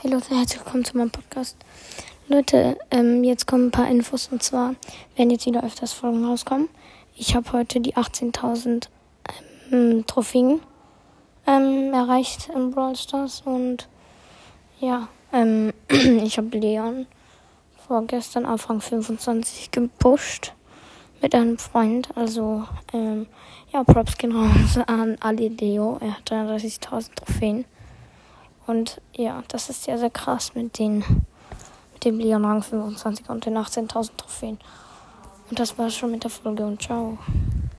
Hey Leute, herzlich willkommen zu meinem Podcast. Leute, ähm, jetzt kommen ein paar Infos und zwar werden jetzt wieder öfters Folgen rauskommen. Ich habe heute die 18.000 ähm, Trophäen ähm, erreicht im Brawl Stars und ja, ähm, ich habe Leon vorgestern auf Rang 25 gepusht mit einem Freund. Also, ähm, ja, Props gehen raus an Ali Leo. Er hat 33.000 Trophäen. Und ja, das ist sehr, sehr krass mit den mit dem Leon Rang 25 und den 18.000 Trophäen. Und das war schon mit der Folge und ciao.